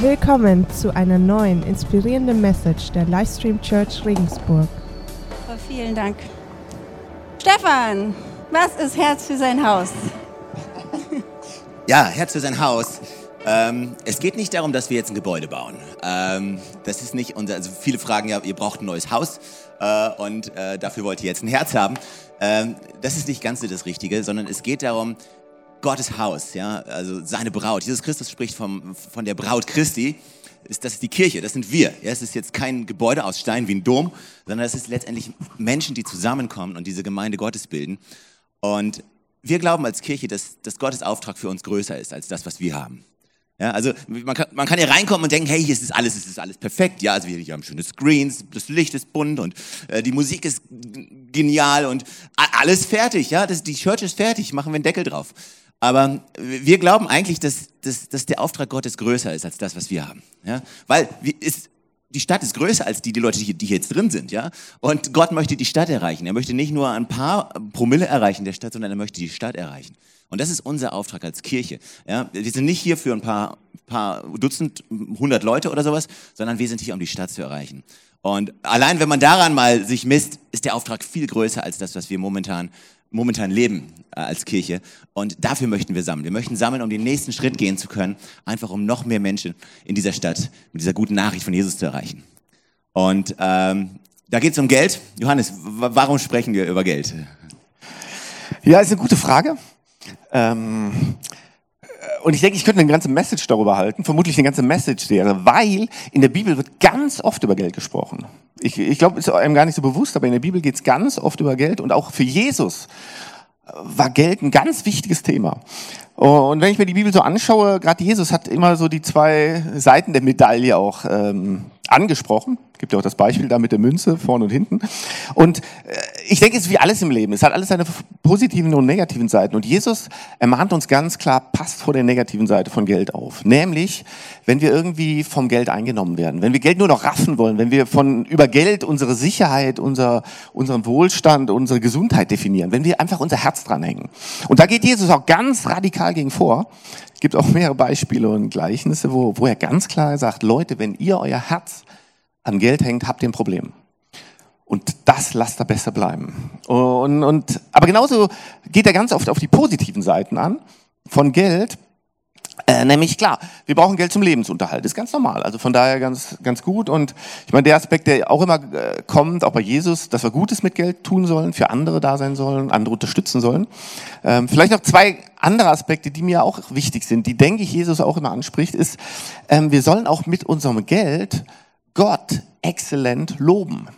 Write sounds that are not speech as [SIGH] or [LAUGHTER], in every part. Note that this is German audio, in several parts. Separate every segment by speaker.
Speaker 1: Willkommen zu einer neuen inspirierenden Message der Livestream Church Regensburg.
Speaker 2: Oh, vielen Dank. Stefan, was ist Herz für sein Haus? [LAUGHS]
Speaker 3: Ja, Herz für sein Haus. Ähm, es geht nicht darum, dass wir jetzt ein Gebäude bauen. Ähm, das ist nicht unser, also viele fragen ja, ihr braucht ein neues Haus äh, und äh, dafür wollt ihr jetzt ein Herz haben. Ähm, das ist nicht ganz so das Richtige, sondern es geht darum, Gottes Haus, ja, also seine Braut. Jesus Christus spricht vom, von der Braut Christi. Ist, das ist die Kirche, das sind wir. Es ist jetzt kein Gebäude aus Stein wie ein Dom, sondern es ist letztendlich Menschen, die zusammenkommen und diese Gemeinde Gottes bilden. Und wir glauben als Kirche, dass, dass Gottes Auftrag für uns größer ist als das, was wir haben. Ja, also man kann, man kann hier reinkommen und denken, hey, hier ist alles, es ist alles perfekt. Ja, also wir haben schöne Screens, das Licht ist bunt und äh, die Musik ist genial und alles fertig. Ja, das, die Church ist fertig, machen wir einen Deckel drauf. Aber wir glauben eigentlich, dass, dass, dass der Auftrag Gottes größer ist als das, was wir haben. Ja? Weil ist, die Stadt ist größer als die, die Leute, die, die jetzt drin sind. Ja? Und Gott möchte die Stadt erreichen. Er möchte nicht nur ein paar Promille erreichen der Stadt, sondern er möchte die Stadt erreichen. Und das ist unser Auftrag als Kirche. Ja, wir sind nicht hier für ein paar, paar Dutzend, hundert Leute oder sowas, sondern wir sind hier, um die Stadt zu erreichen. Und allein, wenn man daran mal sich misst, ist der Auftrag viel größer als das, was wir momentan momentan leben äh, als Kirche. Und dafür möchten wir sammeln. Wir möchten sammeln, um den nächsten Schritt gehen zu können, einfach um noch mehr Menschen in dieser Stadt mit dieser guten Nachricht von Jesus zu erreichen. Und ähm, da geht es um Geld. Johannes, warum sprechen wir über Geld?
Speaker 4: Ja, ist eine gute Frage. Ähm, und ich denke, ich könnte eine ganze Message darüber halten, vermutlich eine ganze Message-Serie, weil in der Bibel wird ganz oft über Geld gesprochen. Ich, ich glaube, ist einem gar nicht so bewusst, aber in der Bibel geht es ganz oft über Geld und auch für Jesus war Geld ein ganz wichtiges Thema. Und wenn ich mir die Bibel so anschaue, gerade Jesus hat immer so die zwei Seiten der Medaille auch ähm, angesprochen. Gibt ja auch das Beispiel da mit der Münze vorne und hinten. Und äh, ich denke, es ist wie alles im Leben. Es hat alles seine positiven und negativen Seiten. Und Jesus ermahnt uns ganz klar, passt vor der negativen Seite von Geld auf. Nämlich, wenn wir irgendwie vom Geld eingenommen werden, wenn wir Geld nur noch raffen wollen, wenn wir von über Geld unsere Sicherheit, unser, unseren Wohlstand, unsere Gesundheit definieren, wenn wir einfach unser Herz dranhängen. Und da geht Jesus auch ganz radikal gegen vor. Es gibt auch mehrere Beispiele und Gleichnisse, wo, wo er ganz klar sagt, Leute, wenn ihr euer Herz an Geld hängt, habt ihr ein Problem. Und das lasst er besser bleiben. Und, und, aber genauso geht er ganz oft auf die positiven Seiten an von Geld. Äh, nämlich klar, wir brauchen Geld zum Lebensunterhalt, ist ganz normal. Also von daher ganz, ganz gut. Und ich meine, der Aspekt, der auch immer äh, kommt, auch bei Jesus, dass wir Gutes mit Geld tun sollen, für andere da sein sollen, andere unterstützen sollen. Ähm, vielleicht noch zwei andere Aspekte, die mir auch wichtig sind, die denke ich Jesus auch immer anspricht, ist, ähm, wir sollen auch mit unserem Geld Gott exzellent loben.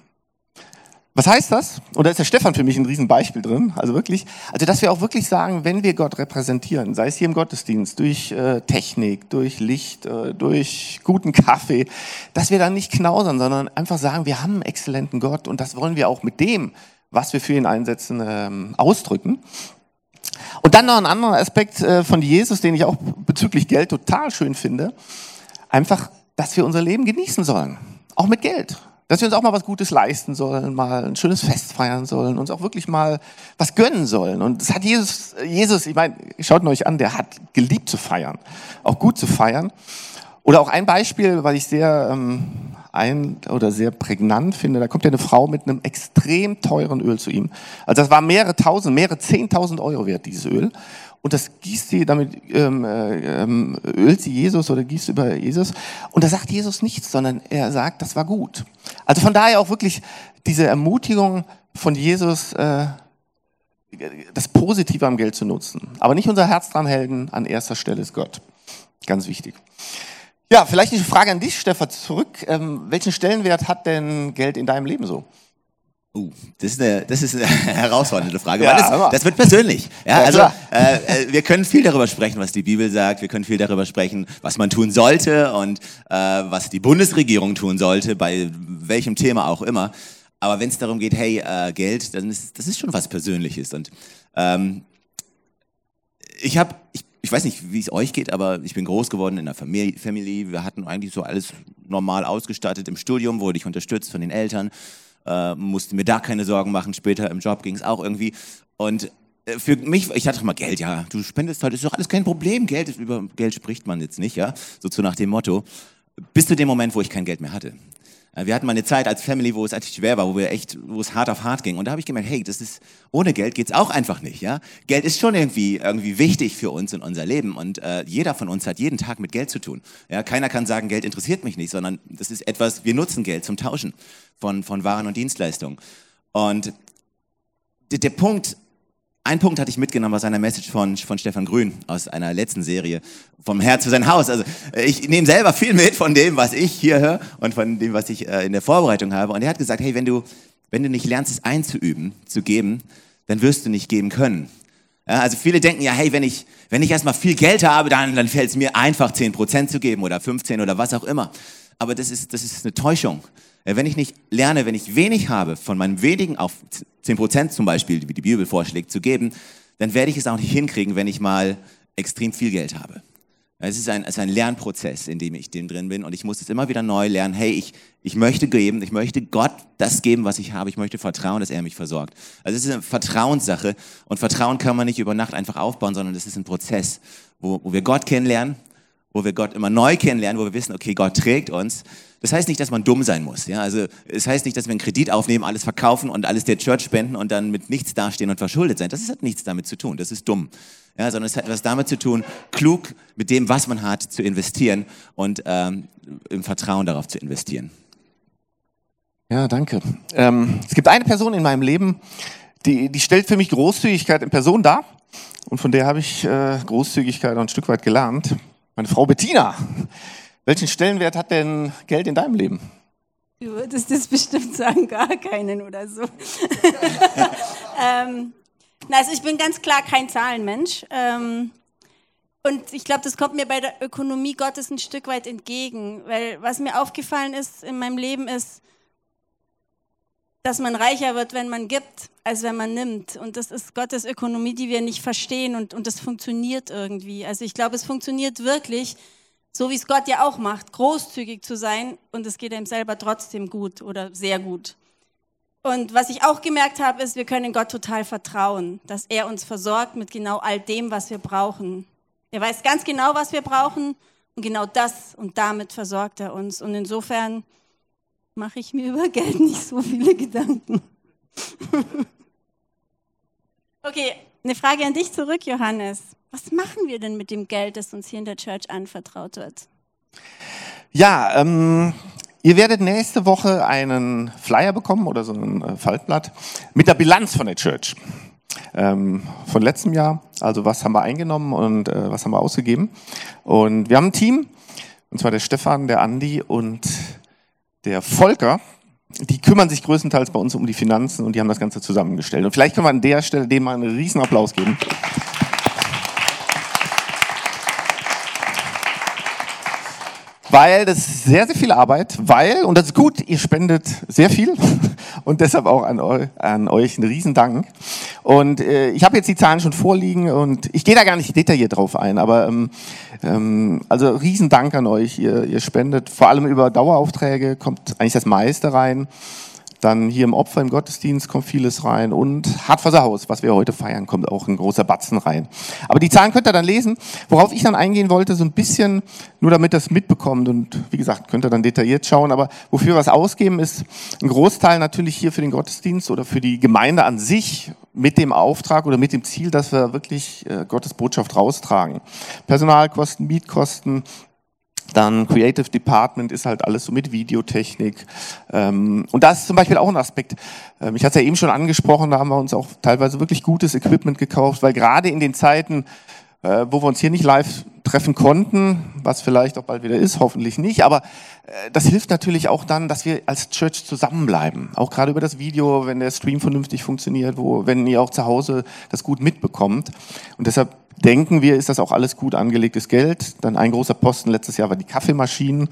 Speaker 4: Was heißt das? Und da ist der Stefan für mich ein Riesenbeispiel drin. Also wirklich, also dass wir auch wirklich sagen, wenn wir Gott repräsentieren, sei es hier im Gottesdienst, durch äh, Technik, durch Licht, äh, durch guten Kaffee, dass wir dann nicht knausern, sondern einfach sagen, wir haben einen exzellenten Gott und das wollen wir auch mit dem, was wir für ihn einsetzen, ähm, ausdrücken. Und dann noch ein anderer Aspekt äh, von Jesus, den ich auch bezüglich Geld total schön finde. Einfach, dass wir unser Leben genießen sollen. Auch mit Geld. Dass wir uns auch mal was Gutes leisten sollen, mal ein schönes Fest feiern sollen, uns auch wirklich mal was gönnen sollen. Und das hat Jesus, Jesus, ich meine, schaut euch an, der hat geliebt zu feiern, auch gut zu feiern. Oder auch ein Beispiel, weil ich sehr ähm, ein oder sehr prägnant finde, da kommt ja eine Frau mit einem extrem teuren Öl zu ihm. Also das war mehrere tausend, mehrere zehntausend Euro wert, dieses Öl und das gießt sie, damit ähm, äh, ähm, ölt sie Jesus oder gießt über Jesus. Und da sagt Jesus nichts, sondern er sagt, das war gut. Also von daher auch wirklich diese Ermutigung von Jesus, äh, das Positive am Geld zu nutzen. Aber nicht unser Herz dran halten, an erster Stelle ist Gott. Ganz wichtig. Ja, vielleicht eine Frage an dich, Stefan, zurück. Ähm, welchen Stellenwert hat denn Geld in deinem Leben so?
Speaker 3: Uh, das ist eine, das ist eine [LAUGHS] herausfordernde Frage, ja, das, das, wird persönlich. Ja, ja also äh, äh, wir können viel darüber sprechen, was die Bibel sagt. Wir können viel darüber sprechen, was man tun sollte und äh, was die Bundesregierung tun sollte, bei welchem Thema auch immer. Aber wenn es darum geht, hey, äh, Geld, dann ist das ist schon was Persönliches. Und ähm, ich habe, ich, ich weiß nicht, wie es euch geht, aber ich bin groß geworden in einer Familie. Wir hatten eigentlich so alles normal ausgestattet. Im Studium wurde ich unterstützt von den Eltern äh, musste mir da keine Sorgen machen. Später im Job ging es auch irgendwie. Und äh, für mich, ich hatte immer Geld, ja, du spendest heute, ist doch alles kein Problem. Geld, über Geld spricht man jetzt nicht, ja, so zu nach dem Motto. Bis zu dem Moment, wo ich kein Geld mehr hatte. Äh, wir hatten mal eine Zeit als Family, wo es eigentlich schwer war, wo wir echt, wo es hart auf hart ging. Und da habe ich gemerkt, hey, das ist ohne Geld geht's auch einfach nicht. Ja, Geld ist schon irgendwie irgendwie wichtig für uns in unser Leben und äh, jeder von uns hat jeden Tag mit Geld zu tun. Ja, keiner kann sagen, Geld interessiert mich nicht, sondern das ist etwas, wir nutzen Geld zum Tauschen von von Waren und Dienstleistungen. Und der, der Punkt ein Punkt hatte ich mitgenommen aus einer Message von, von Stefan Grün aus einer letzten Serie, vom Herz zu sein Haus. Also äh, ich nehme selber viel mit von dem, was ich hier höre und von dem, was ich äh, in der Vorbereitung habe. Und er hat gesagt, hey, wenn du, wenn du nicht lernst, es einzuüben, zu geben, dann wirst du nicht geben können. Ja, also viele denken ja, hey, wenn ich, wenn ich erstmal viel Geld habe, dann, dann fällt es mir einfach 10% zu geben oder 15 oder was auch immer. Aber das ist, das ist eine Täuschung. Wenn ich nicht lerne, wenn ich wenig habe, von meinem wenigen auf 10% zum Beispiel, wie die Bibel vorschlägt, zu geben, dann werde ich es auch nicht hinkriegen, wenn ich mal extrem viel Geld habe. Es ist ein, es ist ein Lernprozess, in dem ich drin bin und ich muss es immer wieder neu lernen. Hey, ich, ich möchte geben, ich möchte Gott das geben, was ich habe. Ich möchte vertrauen, dass er mich versorgt. Also es ist eine Vertrauenssache und Vertrauen kann man nicht über Nacht einfach aufbauen, sondern es ist ein Prozess, wo, wo wir Gott kennenlernen, wo wir Gott immer neu kennenlernen, wo wir wissen, okay, Gott trägt uns das heißt nicht, dass man dumm sein muss. Ja? Also es heißt nicht, dass wir einen Kredit aufnehmen, alles verkaufen und alles der Church spenden und dann mit nichts dastehen und verschuldet sein. Das hat nichts damit zu tun. Das ist dumm. Ja, sondern es hat etwas damit zu tun, klug mit dem, was man hat, zu investieren und ähm, im Vertrauen darauf zu investieren.
Speaker 4: Ja, danke. Ähm, es gibt eine Person in meinem Leben, die, die stellt für mich Großzügigkeit in Person dar. Und von der habe ich äh, Großzügigkeit auch ein Stück weit gelernt. Meine Frau Bettina. Welchen Stellenwert hat denn Geld in deinem Leben?
Speaker 2: Du würdest das bestimmt sagen, gar keinen oder so. [LAUGHS] ähm, also ich bin ganz klar kein Zahlenmensch. Ähm, und ich glaube, das kommt mir bei der Ökonomie Gottes ein Stück weit entgegen. Weil was mir aufgefallen ist in meinem Leben ist, dass man reicher wird, wenn man gibt, als wenn man nimmt. Und das ist Gottes Ökonomie, die wir nicht verstehen und, und das funktioniert irgendwie. Also ich glaube, es funktioniert wirklich, so wie es Gott ja auch macht, großzügig zu sein und es geht einem selber trotzdem gut oder sehr gut. Und was ich auch gemerkt habe, ist, wir können Gott total vertrauen, dass er uns versorgt mit genau all dem, was wir brauchen. Er weiß ganz genau, was wir brauchen und genau das und damit versorgt er uns. Und insofern mache ich mir über Geld nicht so viele Gedanken. okay, eine Frage an dich zurück, Johannes. Was machen wir denn mit dem Geld, das uns hier in der Church anvertraut wird?
Speaker 4: Ja, ähm, ihr werdet nächste Woche einen Flyer bekommen oder so ein äh, Faltblatt mit der Bilanz von der Church. Ähm, von letztem Jahr, also was haben wir eingenommen und äh, was haben wir ausgegeben. Und wir haben ein Team, und zwar der Stefan, der Andi und der Volker, die kümmern sich größtenteils bei uns um die Finanzen und die haben das Ganze zusammengestellt. Und vielleicht können wir an der Stelle dem mal einen riesen Applaus geben. weil das ist sehr, sehr viel Arbeit, weil, und das ist gut, ihr spendet sehr viel und deshalb auch an, eu, an euch einen Riesendank. Und äh, ich habe jetzt die Zahlen schon vorliegen und ich gehe da gar nicht detailliert drauf ein, aber ähm, ähm, also Riesendank an euch, ihr, ihr spendet vor allem über Daueraufträge, kommt eigentlich das meiste rein. Dann hier im Opfer im Gottesdienst kommt vieles rein und Hartwasserhaus, was wir heute feiern, kommt auch ein großer Batzen rein. Aber die Zahlen könnt ihr dann lesen. Worauf ich dann eingehen wollte, so ein bisschen, nur damit das mitbekommt und wie gesagt, könnt ihr dann detailliert schauen. Aber wofür wir es ausgeben, ist ein Großteil natürlich hier für den Gottesdienst oder für die Gemeinde an sich mit dem Auftrag oder mit dem Ziel, dass wir wirklich äh, Gottes Botschaft raustragen. Personalkosten, Mietkosten, dann Creative Department ist halt alles so mit Videotechnik. Ähm, und das ist zum Beispiel auch ein Aspekt. Ähm, ich hatte es ja eben schon angesprochen, da haben wir uns auch teilweise wirklich gutes Equipment gekauft, weil gerade in den Zeiten, äh, wo wir uns hier nicht live treffen konnten, was vielleicht auch bald wieder ist, hoffentlich nicht, aber äh, das hilft natürlich auch dann, dass wir als Church zusammenbleiben. Auch gerade über das Video, wenn der Stream vernünftig funktioniert, wo, wenn ihr auch zu Hause das gut mitbekommt. Und deshalb denken wir, ist das auch alles gut angelegtes Geld. Dann ein großer Posten letztes Jahr war die Kaffeemaschinen.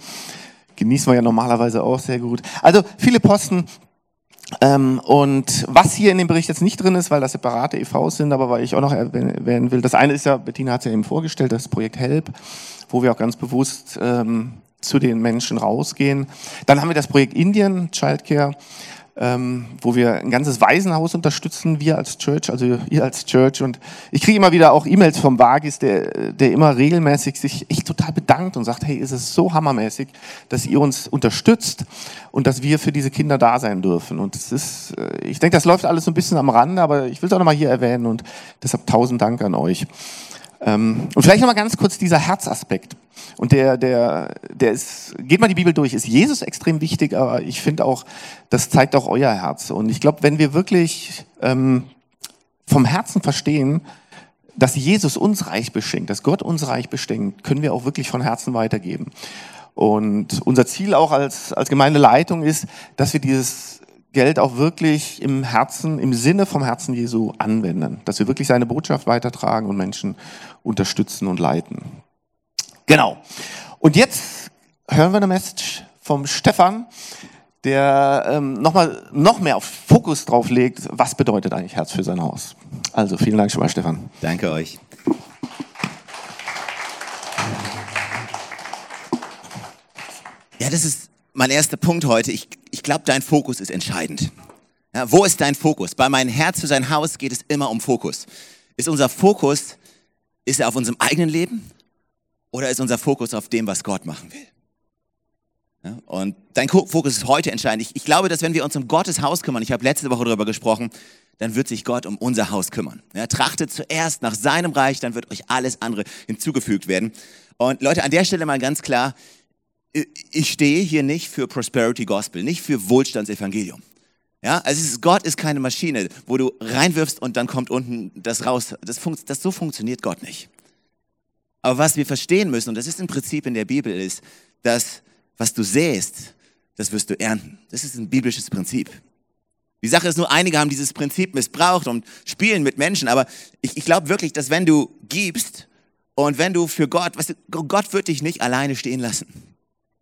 Speaker 4: Genießen wir ja normalerweise auch sehr gut. Also viele Posten. Ähm, und was hier in dem Bericht jetzt nicht drin ist, weil das separate EVs sind, aber weil ich auch noch erwähnen will, das eine ist ja, Bettina hat es ja eben vorgestellt, das Projekt HELP, wo wir auch ganz bewusst ähm, zu den Menschen rausgehen. Dann haben wir das Projekt Indien, Childcare, ähm, wo wir ein ganzes Waisenhaus unterstützen, wir als Church, also ihr als Church. Und ich kriege immer wieder auch E-Mails vom Vagis, der, der immer regelmäßig sich echt total bedankt und sagt, hey, ist es so hammermäßig, dass ihr uns unterstützt und dass wir für diese Kinder da sein dürfen. Und es ist, äh, ich denke, das läuft alles so ein bisschen am Rande, aber ich will es auch nochmal hier erwähnen und deshalb tausend Dank an euch. Ähm, und vielleicht nochmal ganz kurz dieser Herzaspekt. Und der, der, der ist, geht mal die Bibel durch, ist Jesus extrem wichtig, aber ich finde auch, das zeigt auch euer Herz. Und ich glaube, wenn wir wirklich ähm, vom Herzen verstehen, dass Jesus uns reich beschenkt, dass Gott uns reich beschenkt, können wir auch wirklich von Herzen weitergeben. Und unser Ziel auch als, als Gemeindeleitung ist, dass wir dieses Geld auch wirklich im Herzen, im Sinne vom Herzen Jesu anwenden. Dass wir wirklich seine Botschaft weitertragen und Menschen unterstützen und leiten. Genau. Und jetzt hören wir eine Message vom Stefan, der ähm, nochmal noch mehr auf Fokus drauf legt, was bedeutet eigentlich Herz für sein Haus. Also vielen Dank schon mal, Stefan.
Speaker 3: Danke euch. Ja, das ist mein erster Punkt heute. Ich, ich glaube, dein Fokus ist entscheidend. Ja, wo ist dein Fokus? Bei meinem Herz für sein Haus geht es immer um Fokus. Ist unser Fokus, ist er auf unserem eigenen Leben oder ist unser Fokus auf dem, was Gott machen will? Ja, und dein Fokus ist heute entscheidend. Ich, ich glaube, dass wenn wir uns um Gottes Haus kümmern, ich habe letzte Woche darüber gesprochen, dann wird sich Gott um unser Haus kümmern. Ja, trachtet zuerst nach seinem Reich, dann wird euch alles andere hinzugefügt werden. Und Leute, an der Stelle mal ganz klar, ich stehe hier nicht für Prosperity Gospel, nicht für Wohlstandsevangelium. Ja, also ist, Gott ist keine Maschine, wo du reinwirfst und dann kommt unten das raus. Das, funkt, das so funktioniert Gott nicht. Aber was wir verstehen müssen, und das ist ein Prinzip in der Bibel, ist, dass was du säst, das wirst du ernten. Das ist ein biblisches Prinzip. Die Sache ist nur, einige haben dieses Prinzip missbraucht und spielen mit Menschen, aber ich, ich glaube wirklich, dass wenn du gibst und wenn du für Gott, weißt du, Gott wird dich nicht alleine stehen lassen.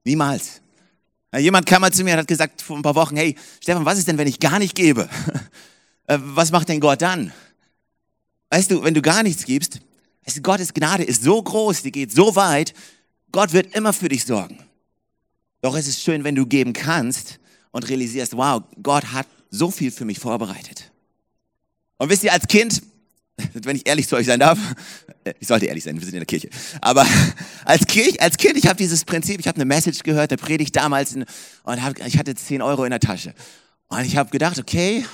Speaker 3: Niemals. Jemand kam mal zu mir und hat gesagt vor ein paar Wochen, hey, Stefan, was ist denn, wenn ich gar nicht gebe? [LAUGHS] Äh, was macht denn Gott dann? Weißt du, wenn du gar nichts gibst, weißt Gottes Gnade ist so groß, die geht so weit, Gott wird immer für dich sorgen. Doch es ist schön, wenn du geben kannst und realisierst, wow, Gott hat so viel für mich vorbereitet. Und wisst ihr, als Kind, [LAUGHS] wenn ich ehrlich zu euch sein darf, ich sollte ehrlich sein, wir sind in der Kirche, aber [LAUGHS] als, Kirch, als Kind, ich habe dieses Prinzip, ich habe eine Message gehört, eine Predigt damals und hab, ich hatte 10 Euro in der Tasche. Und ich habe gedacht, okay,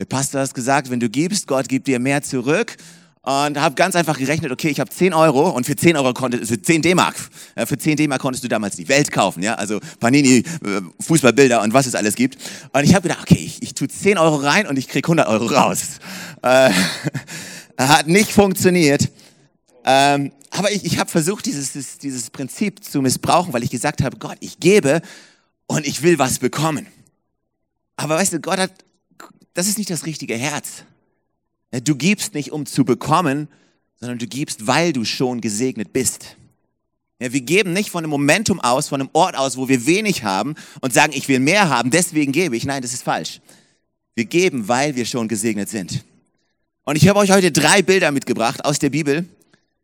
Speaker 3: der Pastor hat gesagt, wenn du gibst, Gott gibt dir mehr zurück und habe ganz einfach gerechnet, okay, ich habe 10 Euro und für 10 Euro konnte, für 10 D-Mark, für 10 D-Mark konntest du damals die Welt kaufen, ja, also Panini, äh, Fußballbilder und was es alles gibt. Und ich habe gedacht, okay, ich, ich tue 10 Euro rein und ich krieg 100 Euro raus. Äh, [LAUGHS] hat nicht funktioniert. Ähm, aber ich, ich habe versucht, dieses, dieses Prinzip zu missbrauchen, weil ich gesagt habe, Gott, ich gebe und ich will was bekommen. Aber weißt du, Gott hat, das ist nicht das richtige Herz. Du gibst nicht, um zu bekommen, sondern du gibst, weil du schon gesegnet bist. Ja, wir geben nicht von einem Momentum aus, von einem Ort aus, wo wir wenig haben und sagen, ich will mehr haben, deswegen gebe ich. Nein, das ist falsch. Wir geben, weil wir schon gesegnet sind. Und ich habe euch heute drei Bilder mitgebracht aus der Bibel,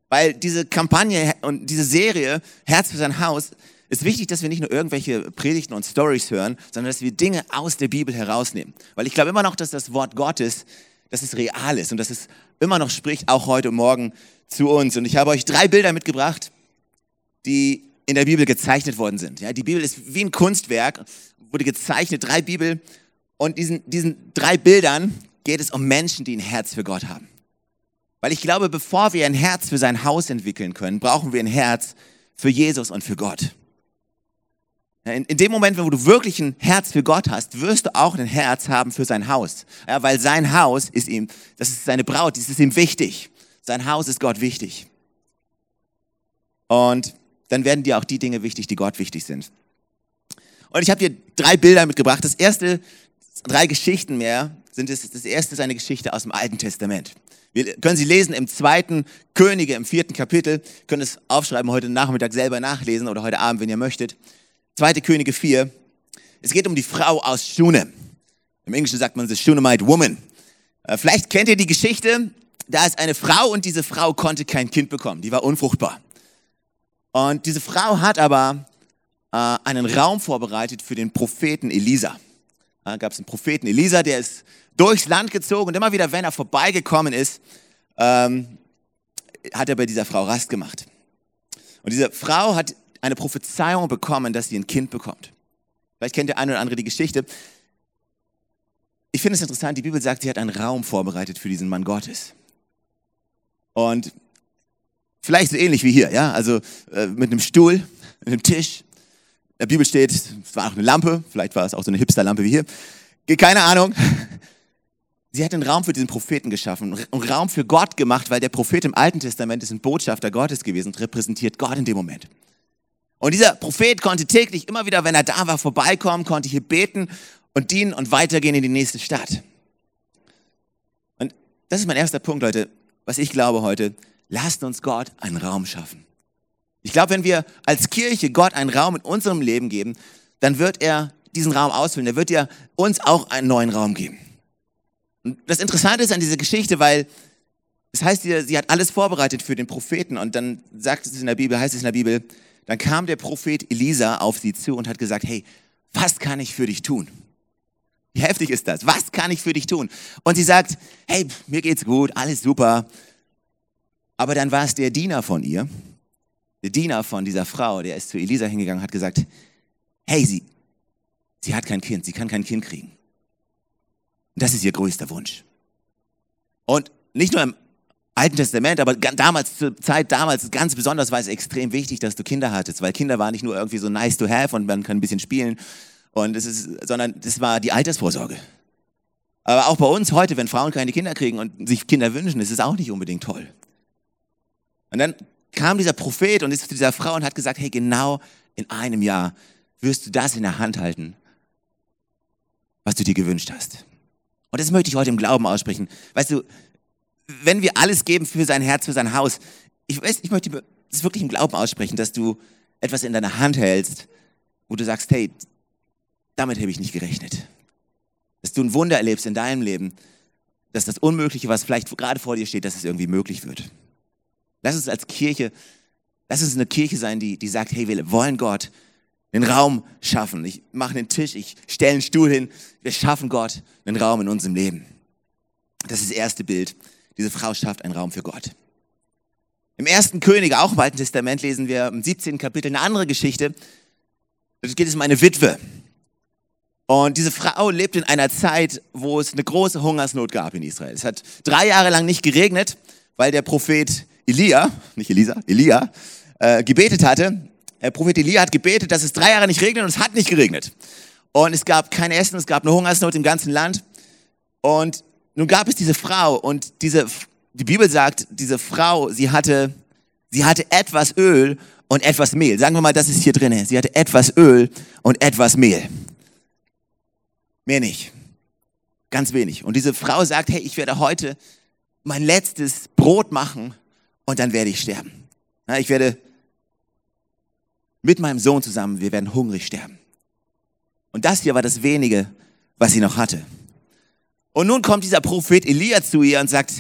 Speaker 3: weil diese Kampagne und diese Serie Herz für sein Haus ist wichtig, dass wir nicht nur irgendwelche Predigten und Stories hören, sondern dass wir Dinge aus der Bibel herausnehmen. Weil ich glaube immer noch, dass das Wort Gottes dass es real ist und dass es immer noch spricht, auch heute morgen zu uns. Und ich habe euch drei Bilder mitgebracht, die in der Bibel gezeichnet worden sind. Ja, die Bibel ist wie ein Kunstwerk, wurde gezeichnet, drei Bibel. Und diesen, diesen drei Bildern geht es um Menschen, die ein Herz für Gott haben. Weil ich glaube, bevor wir ein Herz für sein Haus entwickeln können, brauchen wir ein Herz für Jesus und für Gott. In, in, dem Moment, wo du wirklich ein Herz für Gott hast, wirst du auch ein Herz haben für sein Haus. Ja, weil sein Haus ist ihm, das ist seine Braut, das ist ihm wichtig. Sein Haus ist Gott wichtig. Und dann werden dir auch die Dinge wichtig, die Gott wichtig sind. Und ich habe dir drei Bilder mitgebracht. Das erste, drei Geschichten mehr, sind es, das erste ist eine Geschichte aus dem Alten Testament. Wir können sie lesen im zweiten Könige, im vierten Kapitel. Könnt es aufschreiben, heute Nachmittag selber nachlesen oder heute Abend, wenn ihr möchtet. 2. Könige 4. Es geht um die Frau aus Schunem. Im Englischen sagt man the Shunammite Woman. Äh, vielleicht kennt ihr die Geschichte. Da ist eine Frau und diese Frau konnte kein Kind bekommen. Die war unfruchtbar. Und diese Frau hat aber äh, einen Raum vorbereitet für den Propheten Elisa. Da gab es einen Propheten Elisa, der ist durchs Land gezogen und immer wieder, wenn er vorbeigekommen ist, ähm, hat er bei dieser Frau Rast gemacht. Und diese Frau hat eine Prophezeiung bekommen, dass sie ein Kind bekommt. Vielleicht kennt der eine oder andere die Geschichte. Ich finde es interessant, die Bibel sagt, sie hat einen Raum vorbereitet für diesen Mann Gottes. Und vielleicht so ähnlich wie hier, ja, also äh, mit einem Stuhl, mit einem Tisch. In der Bibel steht, es war auch eine Lampe, vielleicht war es auch so eine Hipster-Lampe wie hier. Keine Ahnung. Sie hat einen Raum für diesen Propheten geschaffen, einen Raum für Gott gemacht, weil der Prophet im Alten Testament ist ein Botschafter Gottes gewesen und repräsentiert Gott in dem Moment. Und dieser Prophet konnte täglich immer wieder, wenn er da war, vorbeikommen, konnte hier beten und dienen und weitergehen in die nächste Stadt. Und das ist mein erster Punkt, Leute, was ich glaube heute. Lasst uns Gott einen Raum schaffen. Ich glaube, wenn wir als Kirche Gott einen Raum in unserem Leben geben, dann wird er diesen Raum ausfüllen. Er wird ja uns auch einen neuen Raum geben. Und das Interessante ist an dieser Geschichte, weil es heißt, sie, hat alles vorbereitet für den Propheten und dann sagt es in der Bibel, heißt es in der Bibel, dann kam der Prophet Elisa auf sie zu und hat gesagt, hey, was kann ich für dich tun? Wie heftig ist das? Was kann ich für dich tun? Und sie sagt, hey, mir geht's gut, alles super. Aber dann war es der Diener von ihr, der Diener von dieser Frau, der ist zu Elisa hingegangen hat gesagt, hey, sie, sie hat kein Kind, sie kann kein Kind kriegen. Und das ist ihr größter Wunsch. Und nicht nur im Alten Testament, aber damals, zur Zeit damals, ganz besonders war es extrem wichtig, dass du Kinder hattest, weil Kinder waren nicht nur irgendwie so nice to have und man kann ein bisschen spielen, und es ist, sondern das war die Altersvorsorge. Aber auch bei uns heute, wenn Frauen keine Kinder kriegen und sich Kinder wünschen, ist es auch nicht unbedingt toll. Und dann kam dieser Prophet und ist zu dieser Frau und hat gesagt, hey, genau in einem Jahr wirst du das in der Hand halten, was du dir gewünscht hast. Und das möchte ich heute im Glauben aussprechen. Weißt du, wenn wir alles geben für sein Herz, für sein Haus, ich, weiß, ich möchte das wirklich im Glauben aussprechen, dass du etwas in deiner Hand hältst, wo du sagst, hey, damit habe ich nicht gerechnet. Dass du ein Wunder erlebst in deinem Leben, dass das Unmögliche, was vielleicht gerade vor dir steht, dass es irgendwie möglich wird. Lass uns als Kirche, lass uns eine Kirche sein, die, die sagt, hey, wir wollen Gott einen Raum schaffen. Ich mache einen Tisch, ich stelle einen Stuhl hin. Wir schaffen Gott einen Raum in unserem Leben. Das ist das erste Bild. Diese Frau schafft einen Raum für Gott. Im ersten König, auch im Alten Testament, lesen wir im 17. Kapitel eine andere Geschichte. Da geht es um eine Witwe. Und diese Frau lebt in einer Zeit, wo es eine große Hungersnot gab in Israel. Es hat drei Jahre lang nicht geregnet, weil der Prophet Elia, nicht Elisa, Elia, äh, gebetet hatte. Der Prophet Elia hat gebetet, dass es drei Jahre nicht regnet und es hat nicht geregnet. Und es gab kein Essen, es gab eine Hungersnot im ganzen Land. Und nun gab es diese Frau und diese, die Bibel sagt, diese Frau, sie hatte, sie hatte etwas Öl und etwas Mehl. Sagen wir mal, das ist hier drin. Sie hatte etwas Öl und etwas Mehl. Mehr nicht. Ganz wenig. Und diese Frau sagt, hey, ich werde heute mein letztes Brot machen und dann werde ich sterben. Ich werde mit meinem Sohn zusammen, wir werden hungrig sterben. Und das hier war das wenige, was sie noch hatte. Und nun kommt dieser Prophet Elia zu ihr und sagt,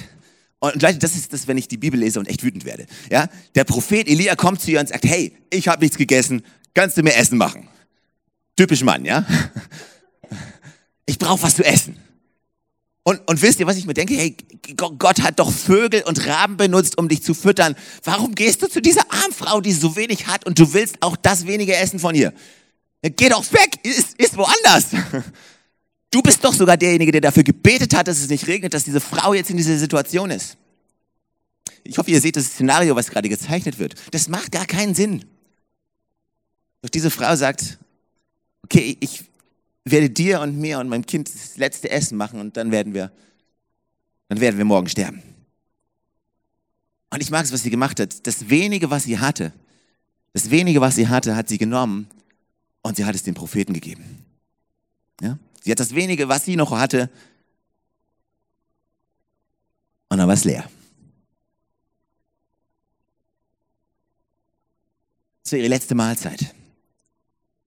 Speaker 3: und Leute, das ist das, wenn ich die Bibel lese und echt wütend werde. Ja, der Prophet Elia kommt zu ihr und sagt, hey, ich habe nichts gegessen, kannst du mir Essen machen? Typisch Mann, ja? [LAUGHS] Ich brauche was zu essen. Und, und wisst ihr, was ich mir denke? Hey, Gott hat doch Vögel und Raben benutzt, um dich zu füttern. Warum gehst du zu dieser Armfrau, die so wenig hat und du willst auch das wenige Essen von ihr? Geh doch weg, ist, ist woanders. [LAUGHS] Du bist doch sogar derjenige, der dafür gebetet hat, dass es nicht regnet, dass diese Frau jetzt in dieser Situation ist. Ich hoffe, ihr seht das Szenario, was gerade gezeichnet wird. Das macht gar keinen Sinn. Doch diese Frau sagt, okay, ich werde dir und mir und meinem Kind das letzte Essen machen und dann werden wir, dann werden wir morgen sterben. Und ich mag es, was sie gemacht hat. Das wenige, was sie hatte, das wenige, was sie hatte, hat sie genommen und sie hat es den Propheten gegeben. Ja? Sie hat das wenige, was sie noch hatte, und dann war es leer. Das war ihre letzte Mahlzeit.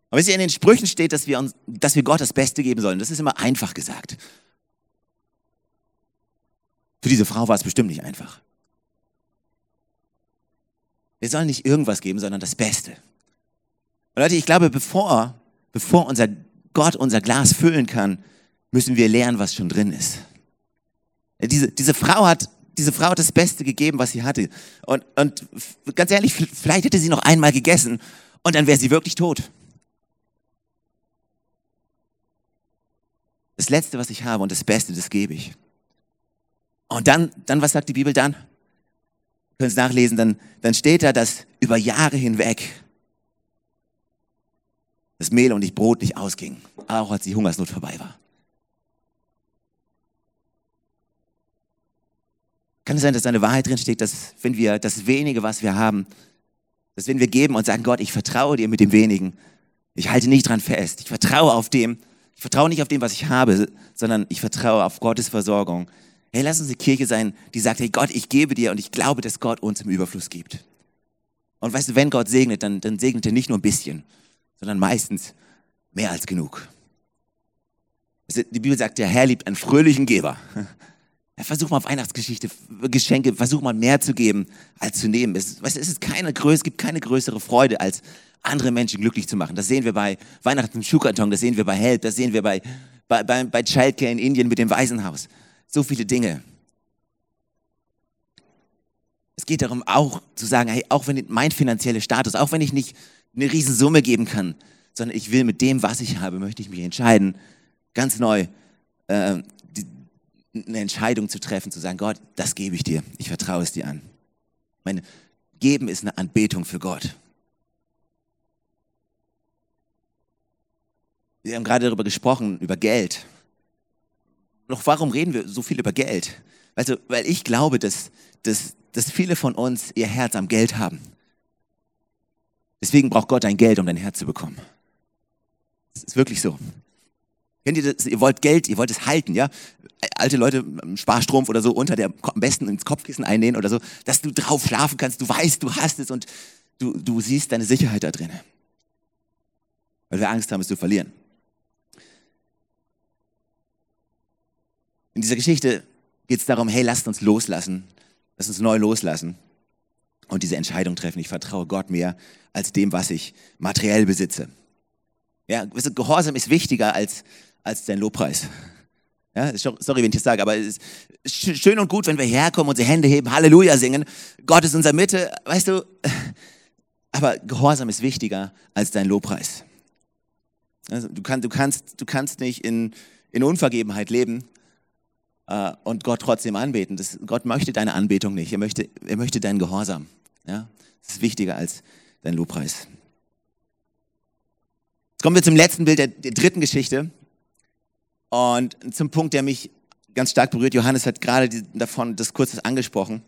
Speaker 3: Aber wisst ihr, in den Sprüchen steht, dass wir, uns, dass wir Gott das Beste geben sollen. Das ist immer einfach gesagt. Für diese Frau war es bestimmt nicht einfach. Wir sollen nicht irgendwas geben, sondern das Beste. Und Leute, ich glaube, bevor, bevor unser Gott unser Glas füllen kann, müssen wir lernen, was schon drin ist. Diese, diese Frau hat diese Frau hat das Beste gegeben, was sie hatte. Und, und ganz ehrlich, vielleicht hätte sie noch einmal gegessen und dann wäre sie wirklich tot. Das Letzte, was ich habe und das Beste, das gebe ich. Und dann, dann was sagt die Bibel dann? Könnt es nachlesen, dann, dann steht da, dass über Jahre hinweg das Mehl und die Brot nicht ausging, auch als die Hungersnot vorbei war. Kann es sein, dass da eine Wahrheit drin steht, dass wenn wir das wenige, was wir haben, dass wenn wir geben und sagen, Gott, ich vertraue dir mit dem wenigen, ich halte nicht dran fest, ich vertraue auf dem, ich vertraue nicht auf dem, was ich habe, sondern ich vertraue auf Gottes Versorgung. Hey, lass uns eine Kirche sein, die sagt, hey Gott, ich gebe dir und ich glaube, dass Gott uns im Überfluss gibt. Und weißt du, wenn Gott segnet, dann, dann segnet er nicht nur ein bisschen, sondern meistens mehr als genug. Die Bibel sagt, der Herr liebt einen fröhlichen Geber. Ja, versuch mal Weihnachtsgeschichte, Geschenke, versuch mal mehr zu geben, als zu nehmen. Es, es, ist keine es gibt keine größere Freude, als andere Menschen glücklich zu machen. Das sehen wir bei Weihnachten im Schuhkarton, das sehen wir bei Help, das sehen wir bei, bei, bei, bei Childcare in Indien mit dem Waisenhaus. So viele Dinge. Es geht darum, auch zu sagen, hey, auch wenn mein finanzieller Status, auch wenn ich nicht eine Riesensumme geben kann, sondern ich will mit dem, was ich habe, möchte ich mich entscheiden, ganz neu äh, eine Entscheidung zu treffen, zu sagen, Gott, das gebe ich dir, ich vertraue es dir an. Meine Geben ist eine Anbetung für Gott. Wir haben gerade darüber gesprochen, über Geld. Doch warum reden wir so viel über Geld? Also, weil ich glaube, dass, dass, dass viele von uns ihr Herz am Geld haben. Deswegen braucht Gott dein Geld, um dein Herz zu bekommen. Das ist wirklich so. Kennt ihr das? Ihr wollt Geld, ihr wollt es halten, ja? Alte Leute, Sparstrumpf oder so unter der, am besten ins Kopfkissen einnähen oder so, dass du drauf schlafen kannst, du weißt, du hast es und du, du siehst deine Sicherheit da drin. Weil wir Angst haben, es zu verlieren. In dieser Geschichte geht es darum, hey, lasst uns loslassen, lasst uns neu loslassen und diese Entscheidung treffen. Ich vertraue Gott mehr als dem, was ich materiell besitze. Ja, Gehorsam ist wichtiger als, als dein Lobpreis. Ja, sorry, wenn ich das sage, aber es ist schön und gut, wenn wir herkommen, unsere Hände heben, Halleluja singen. Gott ist in unserer Mitte, weißt du. Aber Gehorsam ist wichtiger als dein Lobpreis. Also du, kann, du, kannst, du kannst nicht in, in Unvergebenheit leben äh, und Gott trotzdem anbeten. Das, Gott möchte deine Anbetung nicht. Er möchte, er möchte deinen Gehorsam. Ja? Das ist wichtiger als dein Lobpreis. Jetzt kommen wir zum letzten Bild der, der dritten Geschichte und zum Punkt, der mich ganz stark berührt. Johannes hat gerade die, davon das kurzes angesprochen.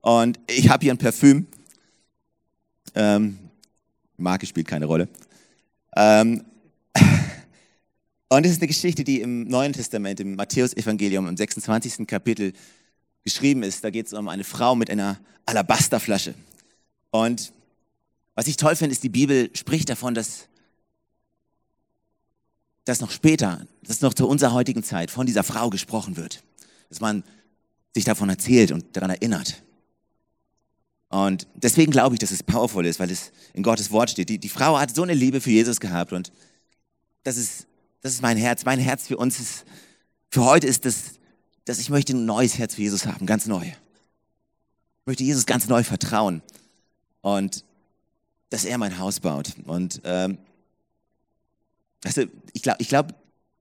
Speaker 3: Und ich habe hier ein Parfüm. Ähm, Marke spielt keine Rolle. Ähm, und es ist eine Geschichte, die im Neuen Testament, im Matthäus-Evangelium, im 26. Kapitel geschrieben ist. Da geht es um eine Frau mit einer Alabasterflasche. Und was ich toll finde, ist, die Bibel spricht davon, dass dass noch später, dass noch zu unserer heutigen Zeit von dieser Frau gesprochen wird. Dass man sich davon erzählt und daran erinnert. Und deswegen glaube ich, dass es powerful ist, weil es in Gottes Wort steht. Die, die Frau hat so eine Liebe für Jesus gehabt und das ist, das ist mein Herz. Mein Herz für uns ist, für heute ist das, dass ich möchte ein neues Herz für Jesus haben, ganz neu. Ich möchte Jesus ganz neu vertrauen und dass er mein Haus baut. Und ähm, also ich glaube, ich glaub,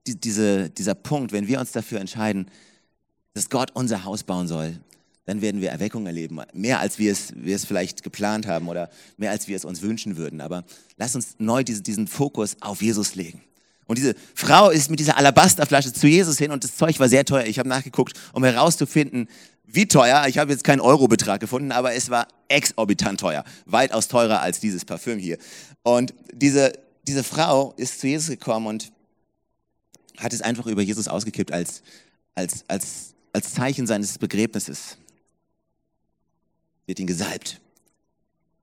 Speaker 3: die, diese, dieser Punkt, wenn wir uns dafür entscheiden, dass Gott unser Haus bauen soll, dann werden wir Erweckung erleben. Mehr als wir es, wir es vielleicht geplant haben oder mehr als wir es uns wünschen würden. Aber lass uns neu diesen, diesen Fokus auf Jesus legen. Und diese Frau ist mit dieser Alabasterflasche zu Jesus hin und das Zeug war sehr teuer. Ich habe nachgeguckt, um herauszufinden, wie teuer. Ich habe jetzt keinen Eurobetrag gefunden, aber es war exorbitant teuer. Weitaus teurer als dieses Parfüm hier. Und diese, diese Frau ist zu Jesus gekommen und hat es einfach über Jesus ausgekippt als, als, als, als Zeichen seines Begräbnisses. Wird ihn gesalbt.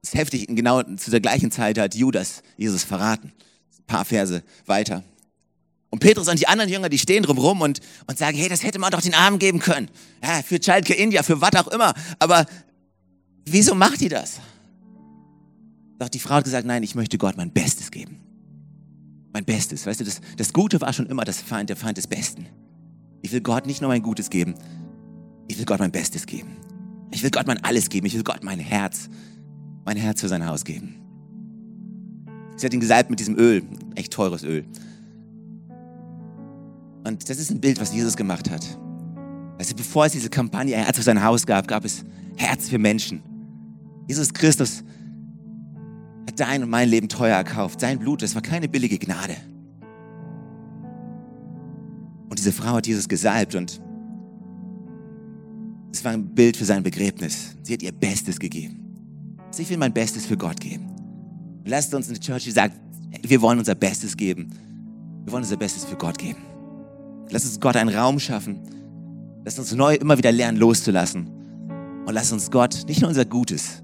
Speaker 3: Das ist heftig. Genau zu der gleichen Zeit hat Judas Jesus verraten. Ein paar Verse weiter. Und Petrus und die anderen Jünger, die stehen drumherum und, und sagen, hey, das hätte man doch den Armen geben können. Ja, für Childcare India, für was auch immer. Aber wieso macht ihr das? Doch die Frau hat gesagt, nein, ich möchte Gott mein Bestes geben mein Bestes. Weißt du, das, das Gute war schon immer das Feind, der Feind des Besten. Ich will Gott nicht nur mein Gutes geben, ich will Gott mein Bestes geben. Ich will Gott mein Alles geben. Ich will Gott mein Herz, mein Herz für sein Haus geben. Sie hat ihn gesalbt mit diesem Öl, echt teures Öl. Und das ist ein Bild, was Jesus gemacht hat. Also bevor es diese Kampagne Herz für sein Haus gab, gab es Herz für Menschen. Jesus Christus hat dein und mein Leben teuer erkauft. Sein Blut, das war keine billige Gnade. Und diese Frau hat Jesus gesalbt und es war ein Bild für sein Begräbnis. Sie hat ihr Bestes gegeben. Also ich will mein Bestes für Gott geben. Und lasst uns eine Church, die sagt, wir wollen unser Bestes geben. Wir wollen unser Bestes für Gott geben. Lass uns Gott einen Raum schaffen. Lass uns neu immer wieder lernen, loszulassen. Und lass uns Gott nicht nur unser Gutes,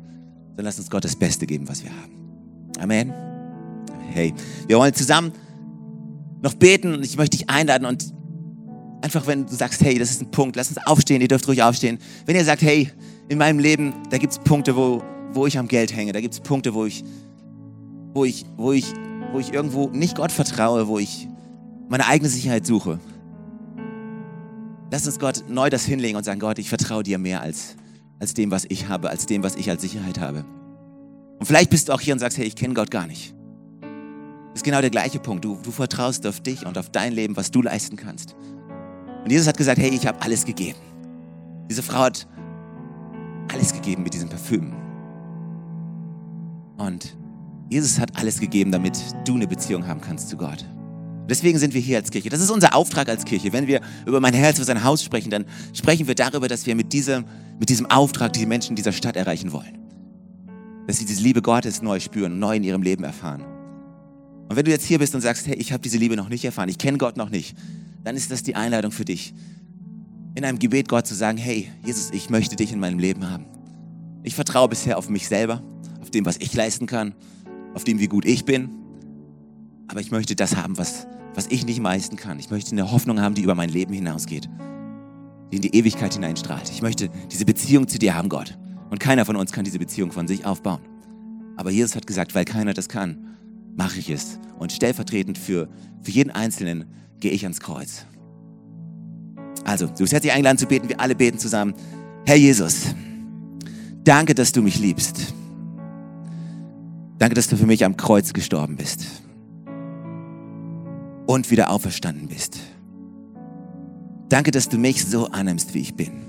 Speaker 3: sondern lass uns Gott das Beste geben, was wir haben. Amen. Hey, wir wollen zusammen noch beten und ich möchte dich einladen und einfach, wenn du sagst, hey, das ist ein Punkt, lass uns aufstehen, ihr dürft ruhig aufstehen. Wenn ihr sagt, hey, in meinem Leben, da gibt es Punkte, wo, wo ich am Geld hänge, da gibt es Punkte, wo ich, wo, ich, wo, ich, wo ich irgendwo nicht Gott vertraue, wo ich meine eigene Sicherheit suche. Lass uns Gott neu das hinlegen und sagen, Gott, ich vertraue dir mehr als, als dem, was ich habe, als dem, was ich als Sicherheit habe. Und vielleicht bist du auch hier und sagst, hey, ich kenne Gott gar nicht. Das ist genau der gleiche Punkt. Du, du vertraust auf dich und auf dein Leben, was du leisten kannst. Und Jesus hat gesagt, hey, ich habe alles gegeben. Diese Frau hat alles gegeben mit diesem Parfüm. Und Jesus hat alles gegeben, damit du eine Beziehung haben kannst zu Gott. Deswegen sind wir hier als Kirche. Das ist unser Auftrag als Kirche. Wenn wir über mein Herz für sein Haus sprechen, dann sprechen wir darüber, dass wir mit diesem, mit diesem Auftrag die Menschen dieser Stadt erreichen wollen. Dass sie diese Liebe Gottes neu spüren, neu in ihrem Leben erfahren. Und wenn du jetzt hier bist und sagst, hey, ich habe diese Liebe noch nicht erfahren, ich kenne Gott noch nicht, dann ist das die Einladung für dich, in einem Gebet Gott zu sagen, hey, Jesus, ich möchte dich in meinem Leben haben. Ich vertraue bisher auf mich selber, auf dem, was ich leisten kann, auf dem, wie gut ich bin. Aber ich möchte das haben, was, was ich nicht meisten kann. Ich möchte eine Hoffnung haben, die über mein Leben hinausgeht, die in die Ewigkeit hineinstrahlt. Ich möchte diese Beziehung zu dir haben, Gott. Und keiner von uns kann diese Beziehung von sich aufbauen. Aber Jesus hat gesagt, weil keiner das kann, mache ich es. Und stellvertretend für, für jeden Einzelnen gehe ich ans Kreuz. Also, du bist herzlich eingeladen zu beten. Wir alle beten zusammen. Herr Jesus, danke, dass du mich liebst. Danke, dass du für mich am Kreuz gestorben bist und wieder auferstanden bist. Danke, dass du mich so annimmst, wie ich bin.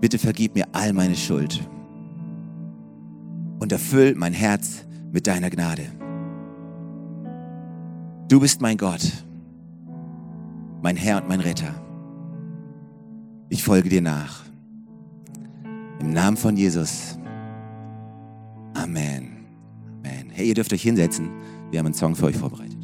Speaker 3: Bitte vergib mir all meine Schuld und erfüll mein Herz mit deiner Gnade. Du bist mein Gott, mein Herr und mein Retter. Ich folge dir nach. Im Namen von Jesus. Amen. Amen. Hey, ihr dürft euch hinsetzen. Wir haben einen Song für euch vorbereitet.